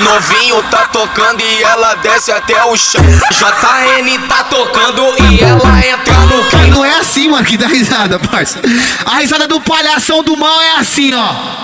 Novinho tá tocando e ela desce até o chão. JN tá tocando e ela entra no clima. Não é assim, mano, que dá risada, parça. A risada do palhação do mal é assim, ó.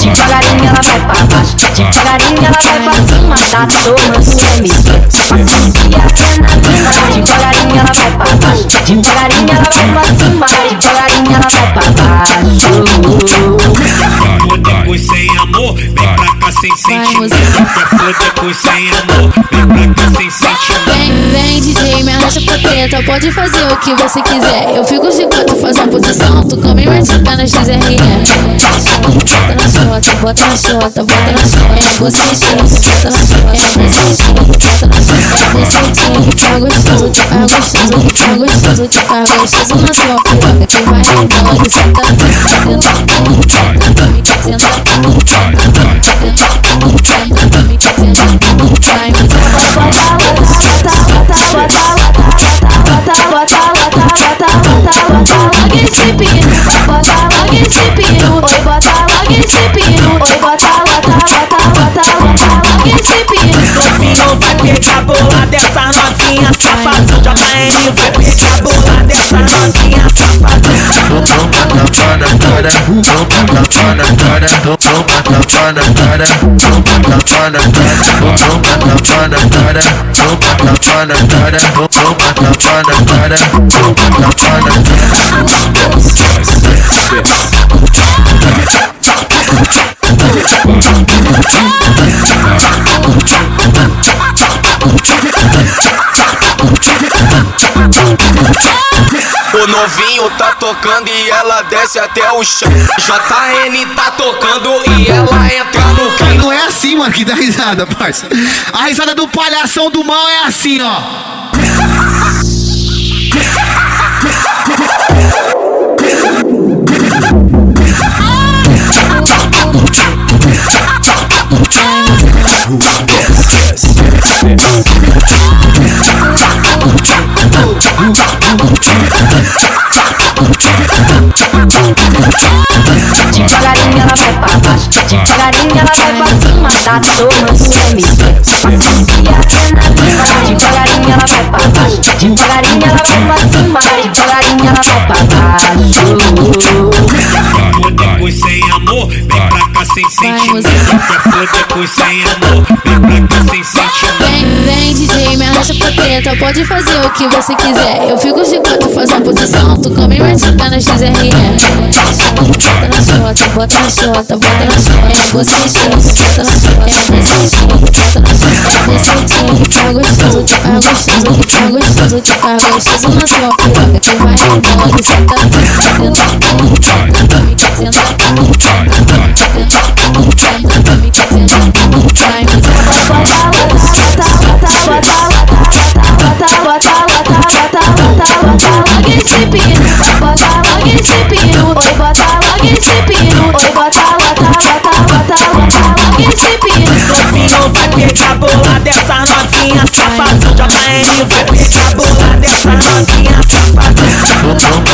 Devagarinho ela vai pra baixo, devagarinho ela vai pra cima, tá tomando MC. Passinha adrenalina, devagarinho ela vai pra baixo, devagarinho ela vai pra cima, devagarinho ela vai pra baixo. Sentimento. Depois sem amor, vem pra cá sem sentimento. Vem, vem DJ, me arrasta pra treta Pode fazer o que você quiser Eu fico de quatro, faz uma posição Tu come martica na XRE Bota na chota, bota na chota, bota na chota É você chega, bota na chota É você chega, bota na chota É você que faz gostoso faz gostoso, faz gostoso faz gostoso na sua piroca Que vai embora, que senta Tenta, tenta, me tenta Tenta, me dessa novinha safada. JN vai pegar bola dessa novinha safada cara, toma na cara, toma tapa na cara, toma tapa na cara, toma tapa na cara, toma tapa na cara, toma tapa na cara, toma tapa na cara. O novinho tá tocando e ela desce até o chão. JN tá tocando e ela entra no clima. Não é assim, mano, que dá risada, parça. A risada do palhação do mal é assim, ó. Devagarinho ela vai pra baixo, devagarinho ela vai pra cima, tá tomando MC. Passinha adrenalina, devagarinho ela vai pra baixo, devagarinho ela vai pra cima, devagarinho ela vai pra baixo. Depois sem amor, vem pra cá sem sentimento. Depois sem amor, treta Pode fazer o que você quiser Eu fico de quatro, faz uma posição Tu come martica na XRE Bota na chota, bota na chota, bota na chota É você chega, bota na chota É você chega, bota na chota É você que faz gostoso Que faz gostoso, faz gostoso faz gostoso na sua piroca Que vai embora, que senta Tenta, botar logo esse pino, vai botar logo esse pino, vai botar logo esse pino, vai não vai perder a bola dessa novinha safada, jamais vai perder a bola dessa novinha safada.